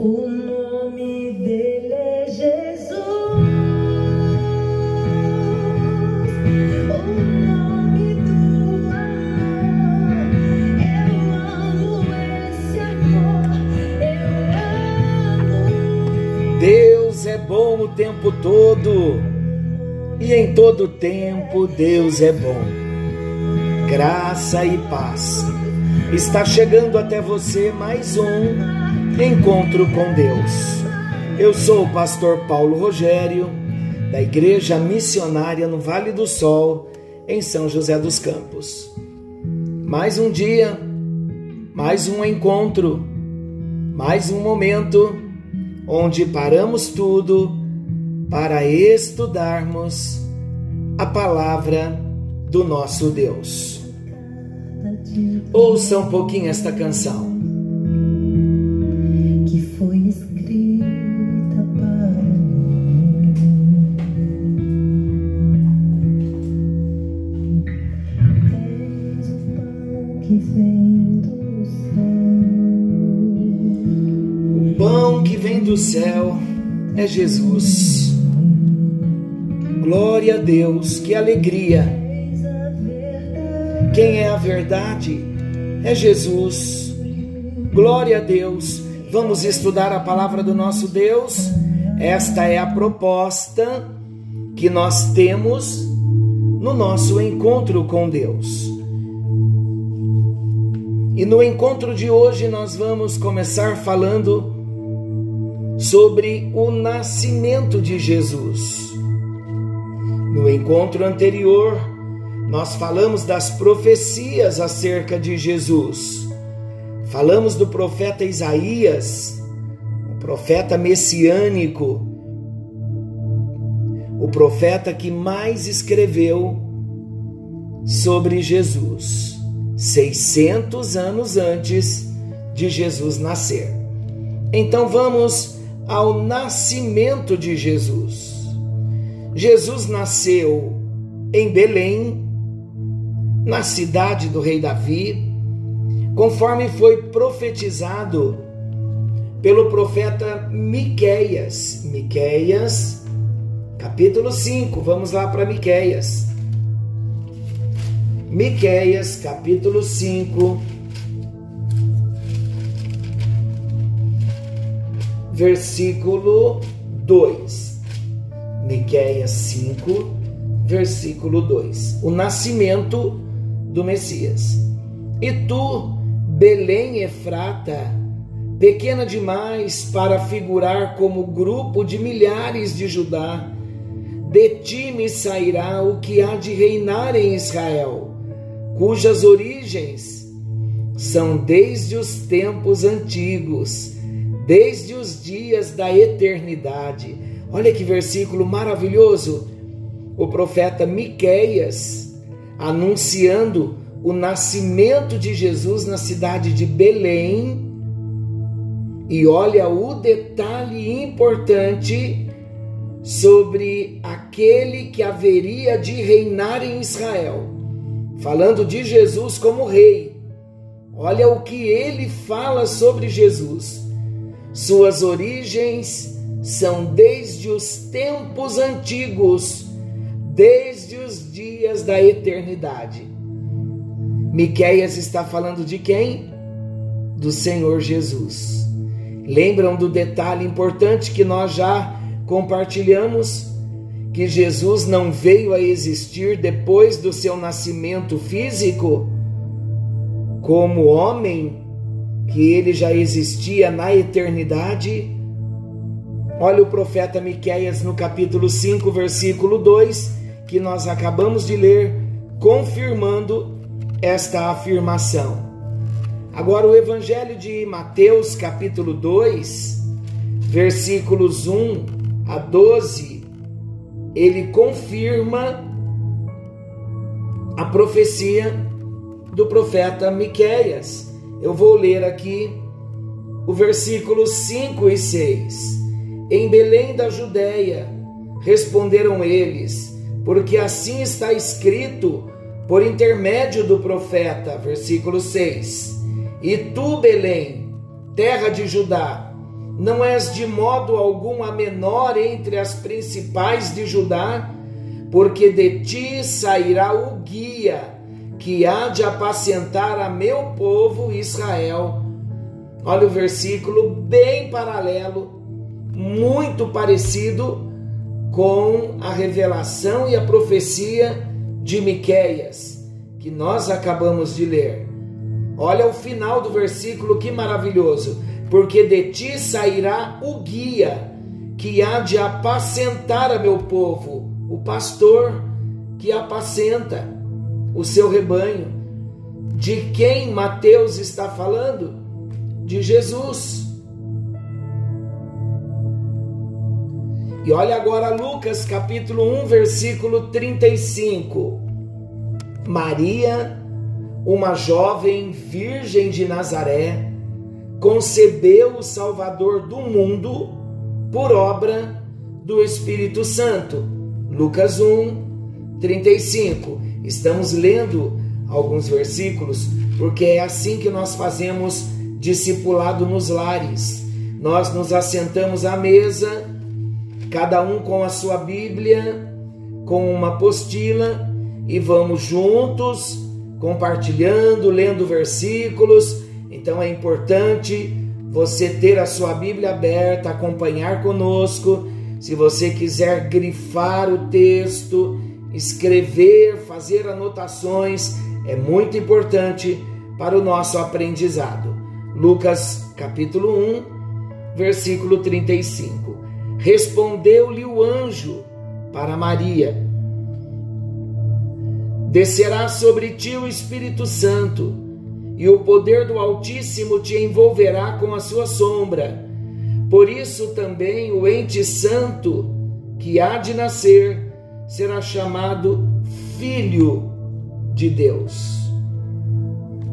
O nome dele é Jesus. O nome do amor. Eu amo esse amor. Eu amo. Deus é bom o tempo todo e em todo tempo Deus é bom. Graça e paz. Está chegando até você mais um Encontro com Deus. Eu sou o pastor Paulo Rogério, da Igreja Missionária no Vale do Sol, em São José dos Campos. Mais um dia, mais um encontro, mais um momento onde paramos tudo para estudarmos a palavra do nosso Deus. Ouça um pouquinho esta canção. Pão que vem do céu é Jesus. Glória a Deus, que alegria. Quem é a verdade é Jesus. Glória a Deus. Vamos estudar a palavra do nosso Deus. Esta é a proposta que nós temos no nosso encontro com Deus. E no encontro de hoje nós vamos começar falando sobre o nascimento de Jesus. No encontro anterior, nós falamos das profecias acerca de Jesus. Falamos do profeta Isaías, o profeta messiânico, o profeta que mais escreveu sobre Jesus, 600 anos antes de Jesus nascer. Então vamos ao nascimento de Jesus. Jesus nasceu em Belém, na cidade do rei Davi, conforme foi profetizado pelo profeta Miqueias. Miqueias, capítulo 5. Vamos lá para Miqueias. Miqueias, capítulo 5, versículo 2. Miqueias 5, versículo 2. O nascimento do Messias. E tu, Belém Efrata, pequena demais para figurar como grupo de milhares de Judá, de ti me sairá o que há de reinar em Israel, cujas origens são desde os tempos antigos, desde os dias da eternidade. Olha que versículo maravilhoso! O profeta Miqueias anunciando o nascimento de Jesus na cidade de Belém. E olha o detalhe importante sobre aquele que haveria de reinar em Israel. Falando de Jesus como rei. Olha o que ele fala sobre Jesus. Suas origens são desde os tempos antigos, desde os dias da eternidade. Miqueias está falando de quem? Do Senhor Jesus. Lembram do detalhe importante que nós já compartilhamos? Que Jesus não veio a existir depois do seu nascimento físico como homem, que ele já existia na eternidade? Olha o profeta Miqueias no capítulo 5, versículo 2, que nós acabamos de ler, confirmando esta afirmação. Agora o evangelho de Mateus, capítulo 2, versículos 1 a 12, ele confirma a profecia do profeta Miqueias. Eu vou ler aqui o versículo 5 e 6. Em Belém da Judéia responderam eles, porque assim está escrito por intermédio do profeta, versículo 6. E tu, Belém, terra de Judá, não és de modo algum a menor entre as principais de Judá, porque de ti sairá o guia que há de apacentar a meu povo Israel. Olha o versículo bem paralelo, muito parecido com a revelação e a profecia de Miqueias, que nós acabamos de ler. Olha o final do versículo, que maravilhoso porque de ti sairá o guia que há de apacentar a meu povo, o pastor que apacenta o seu rebanho. De quem Mateus está falando? De Jesus. E olha agora Lucas capítulo 1, versículo 35. Maria, uma jovem virgem de Nazaré, concebeu o Salvador do mundo por obra do Espírito Santo. Lucas 1, 35. Estamos lendo alguns versículos porque é assim que nós fazemos discipulado nos lares. Nós nos assentamos à mesa, cada um com a sua Bíblia, com uma apostila e vamos juntos compartilhando, lendo versículos então é importante você ter a sua Bíblia aberta, acompanhar conosco. Se você quiser grifar o texto, escrever, fazer anotações, é muito importante para o nosso aprendizado. Lucas capítulo 1, versículo 35. Respondeu-lhe o anjo para Maria: Descerá sobre ti o Espírito Santo e o poder do Altíssimo te envolverá com a sua sombra. Por isso também o ente santo que há de nascer será chamado Filho de Deus.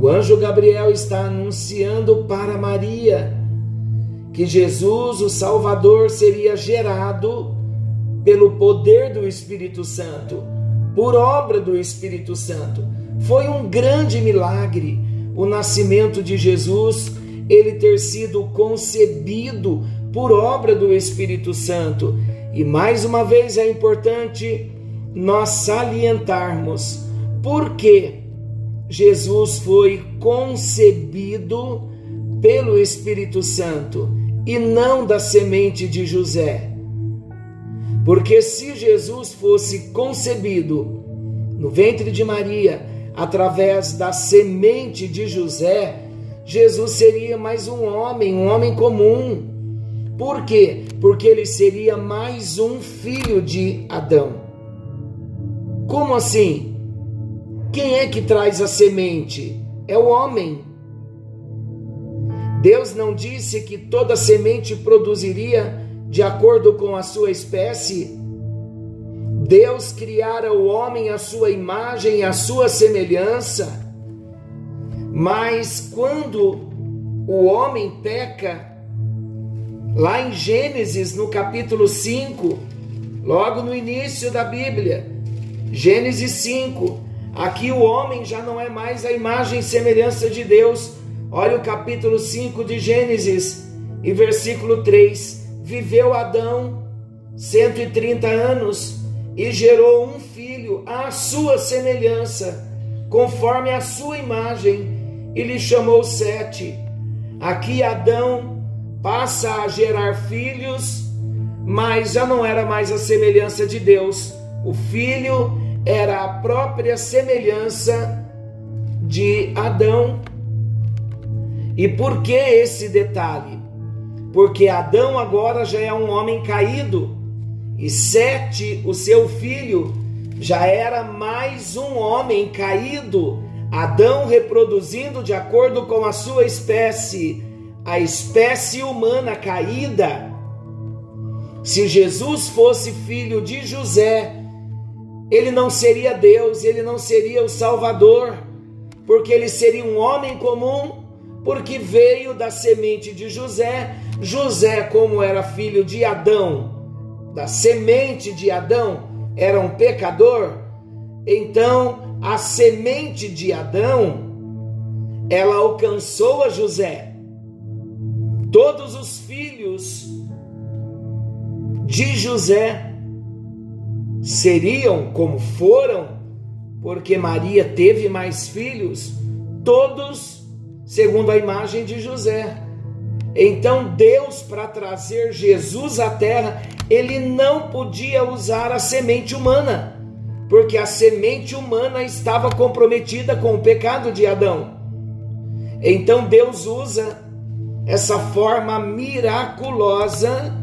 O anjo Gabriel está anunciando para Maria que Jesus, o Salvador, seria gerado pelo poder do Espírito Santo, por obra do Espírito Santo. Foi um grande milagre o nascimento de Jesus, ele ter sido concebido por obra do Espírito Santo. E mais uma vez é importante nós salientarmos por que Jesus foi concebido pelo Espírito Santo e não da semente de José. Porque se Jesus fosse concebido no ventre de Maria, através da semente de José, Jesus seria mais um homem, um homem comum. Por quê? Porque ele seria mais um filho de Adão. Como assim? Quem é que traz a semente? É o homem. Deus não disse que toda semente produziria de acordo com a sua espécie? Deus criara o homem à sua imagem e à sua semelhança, mas quando o homem peca, lá em Gênesis, no capítulo 5, logo no início da Bíblia, Gênesis 5, aqui o homem já não é mais a imagem e semelhança de Deus. Olha o capítulo 5 de Gênesis e versículo 3: Viveu Adão 130 anos e gerou um filho à sua semelhança, conforme a sua imagem, e lhe chamou Sete. Aqui Adão passa a gerar filhos, mas já não era mais a semelhança de Deus. O filho era a própria semelhança de Adão. E por que esse detalhe? Porque Adão agora já é um homem caído e Sete, o seu filho, já era mais um homem caído, Adão reproduzindo de acordo com a sua espécie, a espécie humana caída. Se Jesus fosse filho de José, ele não seria Deus, ele não seria o Salvador, porque ele seria um homem comum, porque veio da semente de José. José, como era filho de Adão, da semente de Adão era um pecador, então a semente de Adão ela alcançou a José. Todos os filhos de José seriam como foram, porque Maria teve mais filhos, todos segundo a imagem de José. Então Deus, para trazer Jesus à terra, ele não podia usar a semente humana, porque a semente humana estava comprometida com o pecado de Adão. Então Deus usa essa forma miraculosa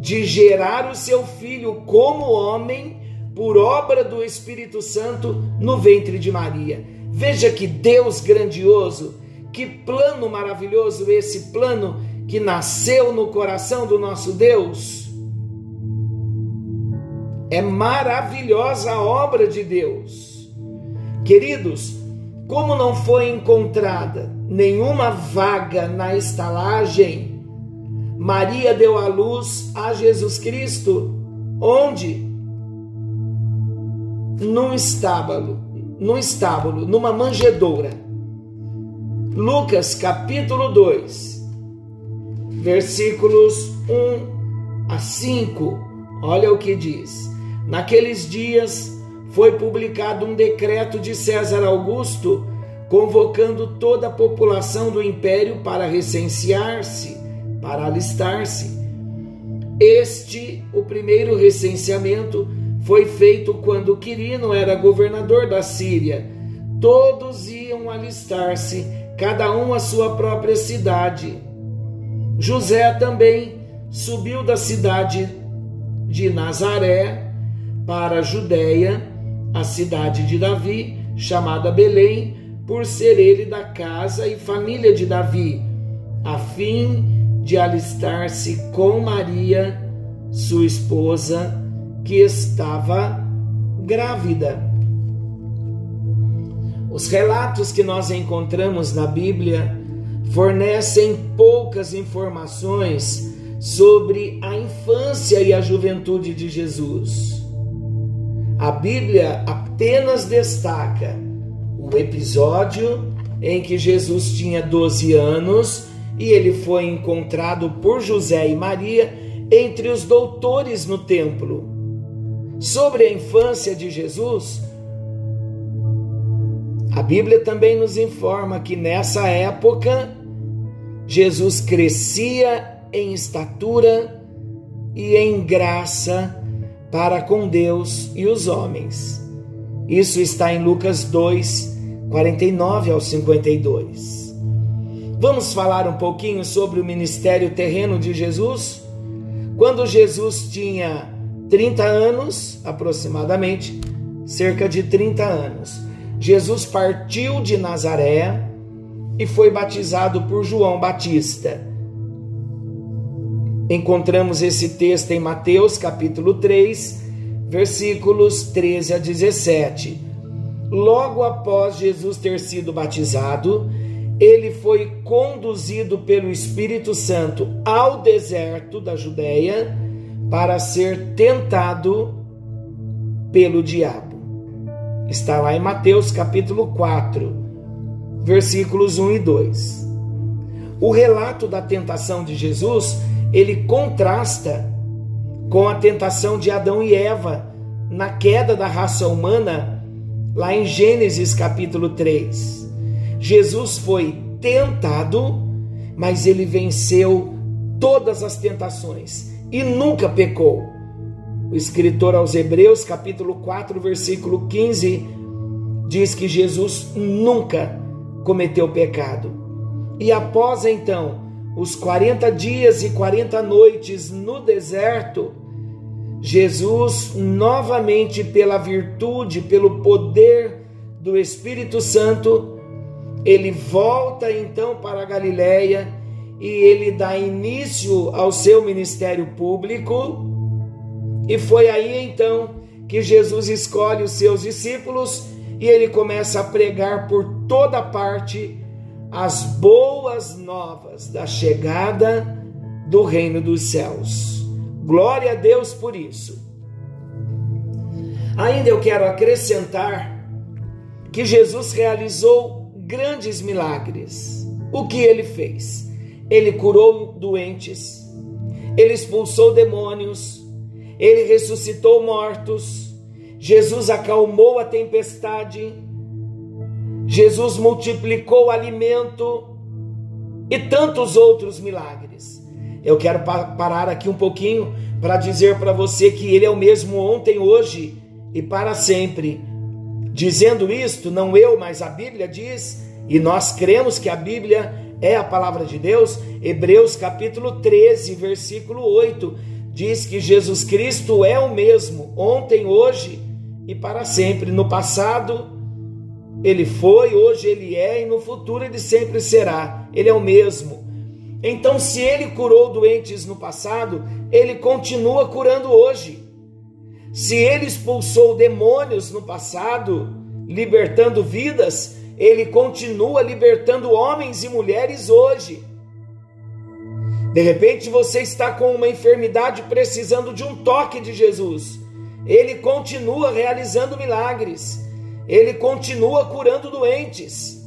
de gerar o seu filho como homem por obra do Espírito Santo no ventre de Maria. Veja que Deus grandioso, que plano maravilhoso esse plano que nasceu no coração do nosso Deus. É maravilhosa a obra de Deus. Queridos, como não foi encontrada nenhuma vaga na estalagem, Maria deu à luz a Jesus Cristo. Onde? Num estábulo, num estábulo, numa manjedoura. Lucas capítulo 2, versículos 1 a 5. Olha o que diz. Naqueles dias foi publicado um decreto de César Augusto convocando toda a população do império para recensear-se para alistar-se. Este, o primeiro recenseamento, foi feito quando Quirino era governador da Síria. Todos iam alistar-se, cada um à sua própria cidade. José também subiu da cidade de Nazaré para a Judéia, a cidade de Davi, chamada Belém, por ser ele da casa e família de Davi, a fim de alistar-se com Maria, sua esposa, que estava grávida. Os relatos que nós encontramos na Bíblia fornecem poucas informações sobre a infância e a juventude de Jesus. A Bíblia apenas destaca o episódio em que Jesus tinha 12 anos e ele foi encontrado por José e Maria entre os doutores no templo. Sobre a infância de Jesus, a Bíblia também nos informa que nessa época Jesus crescia em estatura e em graça para com Deus e os homens. Isso está em Lucas 2, 49 ao 52. Vamos falar um pouquinho sobre o ministério terreno de Jesus? Quando Jesus tinha 30 anos, aproximadamente, cerca de 30 anos, Jesus partiu de Nazaré e foi batizado por João Batista. Encontramos esse texto em Mateus capítulo 3, versículos 13 a 17. Logo após Jesus ter sido batizado, ele foi conduzido pelo Espírito Santo ao deserto da Judéia para ser tentado pelo diabo. Está lá em Mateus capítulo 4, versículos 1 e 2. O relato da tentação de Jesus, ele contrasta com a tentação de Adão e Eva na queda da raça humana, lá em Gênesis capítulo 3. Jesus foi tentado, mas ele venceu todas as tentações e nunca pecou. O escritor aos Hebreus, capítulo 4, versículo 15, diz que Jesus nunca cometeu pecado. E após então os 40 dias e 40 noites no deserto, Jesus, novamente pela virtude, pelo poder do Espírito Santo, ele volta então para a Galiléia e ele dá início ao seu ministério público. E foi aí então que Jesus escolhe os seus discípulos e ele começa a pregar por toda parte as boas novas da chegada do reino dos céus. Glória a Deus por isso. Ainda eu quero acrescentar que Jesus realizou grandes milagres. O que ele fez? ele curou doentes, ele expulsou demônios, ele ressuscitou mortos, Jesus acalmou a tempestade, Jesus multiplicou o alimento e tantos outros milagres. Eu quero parar aqui um pouquinho para dizer para você que Ele é o mesmo ontem, hoje e para sempre. Dizendo isto, não eu, mas a Bíblia diz, e nós cremos que a Bíblia é a palavra de Deus. Hebreus capítulo 13, versículo 8, diz que Jesus Cristo é o mesmo ontem, hoje e para sempre. No passado, ele foi, hoje ele é e no futuro ele sempre será. Ele é o mesmo. Então, se ele curou doentes no passado, ele continua curando hoje. Se ele expulsou demônios no passado, libertando vidas, ele continua libertando homens e mulheres hoje. De repente você está com uma enfermidade precisando de um toque de Jesus. Ele continua realizando milagres. Ele continua curando doentes.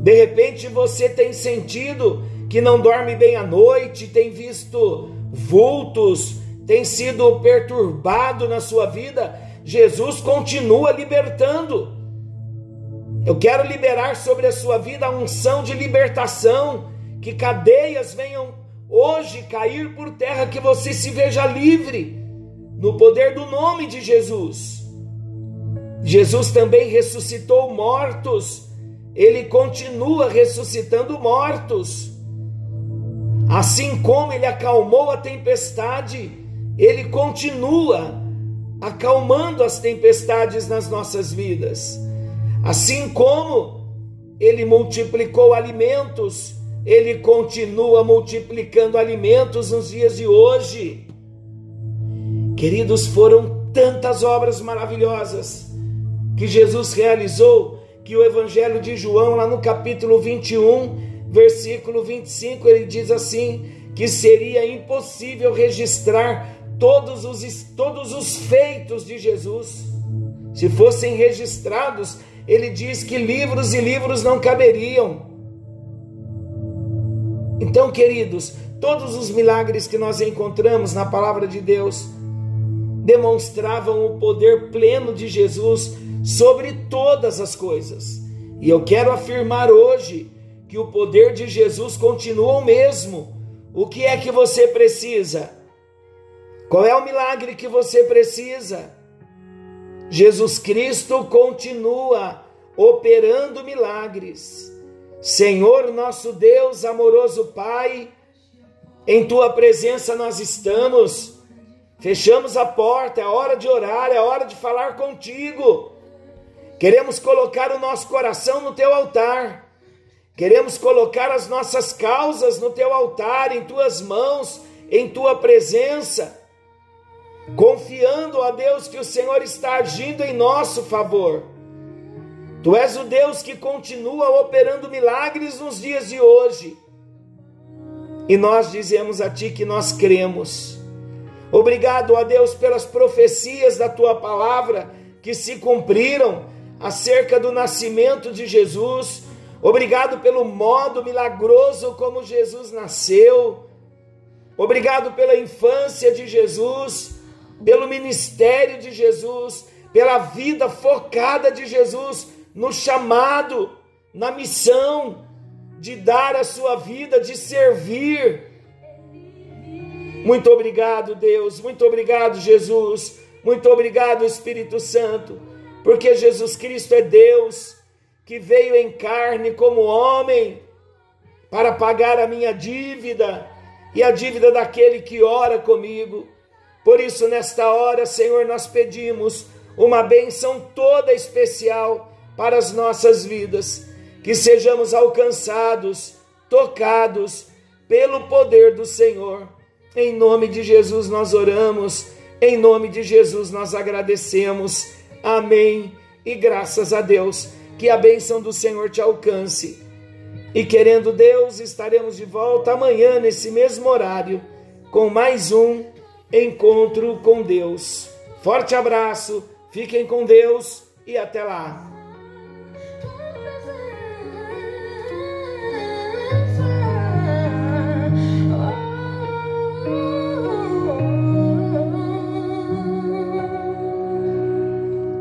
De repente você tem sentido que não dorme bem à noite, tem visto vultos, tem sido perturbado na sua vida. Jesus continua libertando. Eu quero liberar sobre a sua vida a unção de libertação, que cadeias venham hoje cair por terra, que você se veja livre, no poder do nome de Jesus. Jesus também ressuscitou mortos, ele continua ressuscitando mortos. Assim como ele acalmou a tempestade, ele continua acalmando as tempestades nas nossas vidas. Assim como ele multiplicou alimentos, ele continua multiplicando alimentos nos dias de hoje. Queridos, foram tantas obras maravilhosas que Jesus realizou que o Evangelho de João, lá no capítulo 21, versículo 25, ele diz assim: que seria impossível registrar todos os, todos os feitos de Jesus. Se fossem registrados, ele diz que livros e livros não caberiam. Então, queridos, todos os milagres que nós encontramos na palavra de Deus demonstravam o poder pleno de Jesus sobre todas as coisas. E eu quero afirmar hoje que o poder de Jesus continua o mesmo. O que é que você precisa? Qual é o milagre que você precisa? Jesus Cristo continua operando milagres. Senhor nosso Deus, amoroso Pai, em tua presença nós estamos. Fechamos a porta, é hora de orar, é hora de falar contigo. Queremos colocar o nosso coração no teu altar. Queremos colocar as nossas causas no teu altar, em tuas mãos, em tua presença, confiando a Deus que o Senhor está agindo em nosso favor. Tu és o Deus que continua operando milagres nos dias de hoje. E nós dizemos a Ti que nós cremos. Obrigado a Deus pelas profecias da Tua palavra que se cumpriram acerca do nascimento de Jesus Obrigado pelo modo milagroso como Jesus nasceu. Obrigado pela infância de Jesus, pelo ministério de Jesus, pela vida focada de Jesus no chamado, na missão de dar a sua vida, de servir. Muito obrigado, Deus. Muito obrigado, Jesus. Muito obrigado, Espírito Santo, porque Jesus Cristo é Deus que veio em carne como homem para pagar a minha dívida e a dívida daquele que ora comigo. Por isso, nesta hora, Senhor, nós pedimos uma benção toda especial para as nossas vidas, que sejamos alcançados, tocados pelo poder do Senhor. Em nome de Jesus nós oramos, em nome de Jesus nós agradecemos. Amém. E graças a Deus que a bênção do Senhor te alcance. E querendo Deus, estaremos de volta amanhã, nesse mesmo horário, com mais um encontro com Deus. Forte abraço, fiquem com Deus e até lá.